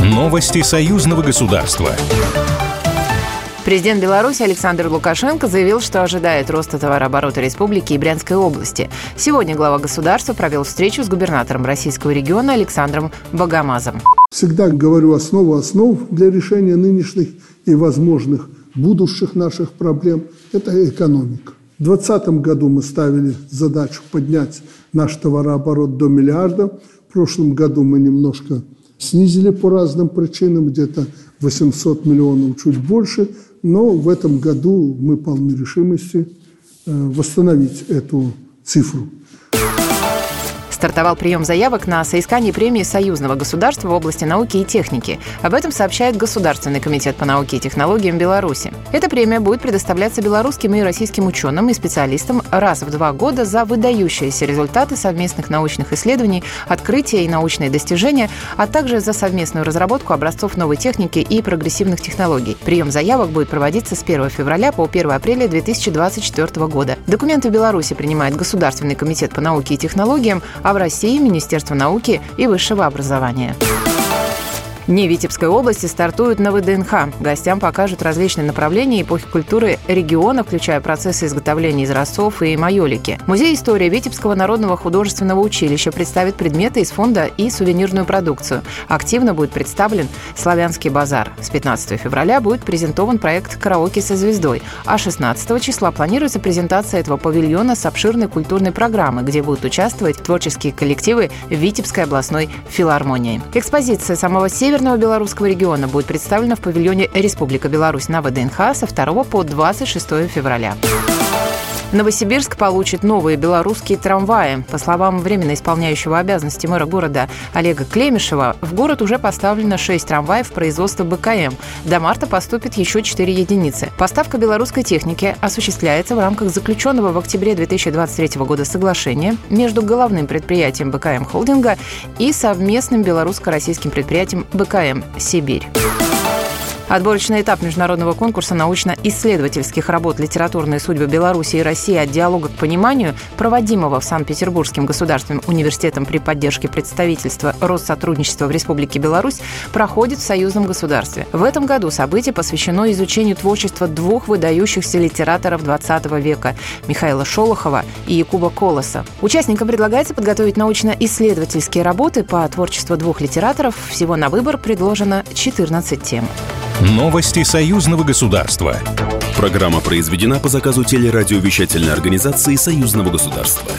Новости союзного государства. Президент Беларуси Александр Лукашенко заявил, что ожидает роста товарооборота республики и Брянской области. Сегодня глава государства провел встречу с губернатором российского региона Александром Богомазом. Всегда говорю основу основ для решения нынешних и возможных будущих наших проблем – это экономика. В 2020 году мы ставили задачу поднять наш товарооборот до миллиарда. Прошлом году мы немножко снизили по разным причинам, где-то 800 миллионов, чуть больше, но в этом году мы полны решимости э, восстановить эту цифру. Стартовал прием заявок на соискание премии союзного государства в области науки и техники. Об этом сообщает Государственный комитет по науке и технологиям Беларуси. Эта премия будет предоставляться белорусским и российским ученым и специалистам раз в два года за выдающиеся результаты совместных научных исследований, открытия и научные достижения, а также за совместную разработку образцов новой техники и прогрессивных технологий. Прием заявок будет проводиться с 1 февраля по 1 апреля 2024 года. Документы в Беларуси принимает Государственный комитет по науке и технологиям, а в России Министерство науки и высшего образования. Не Витебской области стартуют на ВДНХ. Гостям покажут различные направления эпохи культуры региона, включая процессы изготовления из рассов и майолики. Музей истории Витебского народного художественного училища представит предметы из фонда и сувенирную продукцию. Активно будет представлен «Славянский базар». С 15 февраля будет презентован проект «Караоке со звездой», а 16 числа планируется презентация этого павильона с обширной культурной программой, где будут участвовать творческие коллективы Витебской областной филармонии. Экспозиция самого севера Северного белорусского региона будет представлена в павильоне Республика Беларусь на ВДНХ со 2 по 26 февраля. Новосибирск получит новые белорусские трамваи. По словам временно исполняющего обязанности мэра города Олега Клемешева, в город уже поставлено 6 трамваев производства БКМ. До марта поступит еще 4 единицы. Поставка белорусской техники осуществляется в рамках заключенного в октябре 2023 года соглашения между головным предприятием БКМ холдинга и совместным белорусско-российским предприятием БКМ «Сибирь». Отборочный этап международного конкурса научно-исследовательских работ «Литературные судьбы Беларуси и России от диалога к пониманию», проводимого в Санкт-Петербургским государственным университетом при поддержке представительства Россотрудничества в Республике Беларусь, проходит в союзном государстве. В этом году событие посвящено изучению творчества двух выдающихся литераторов XX века – Михаила Шолохова и Якуба Колоса. Участникам предлагается подготовить научно-исследовательские работы по творчеству двух литераторов. Всего на выбор предложено 14 тем. Новости союзного государства. Программа произведена по заказу телерадиовещательной организации союзного государства.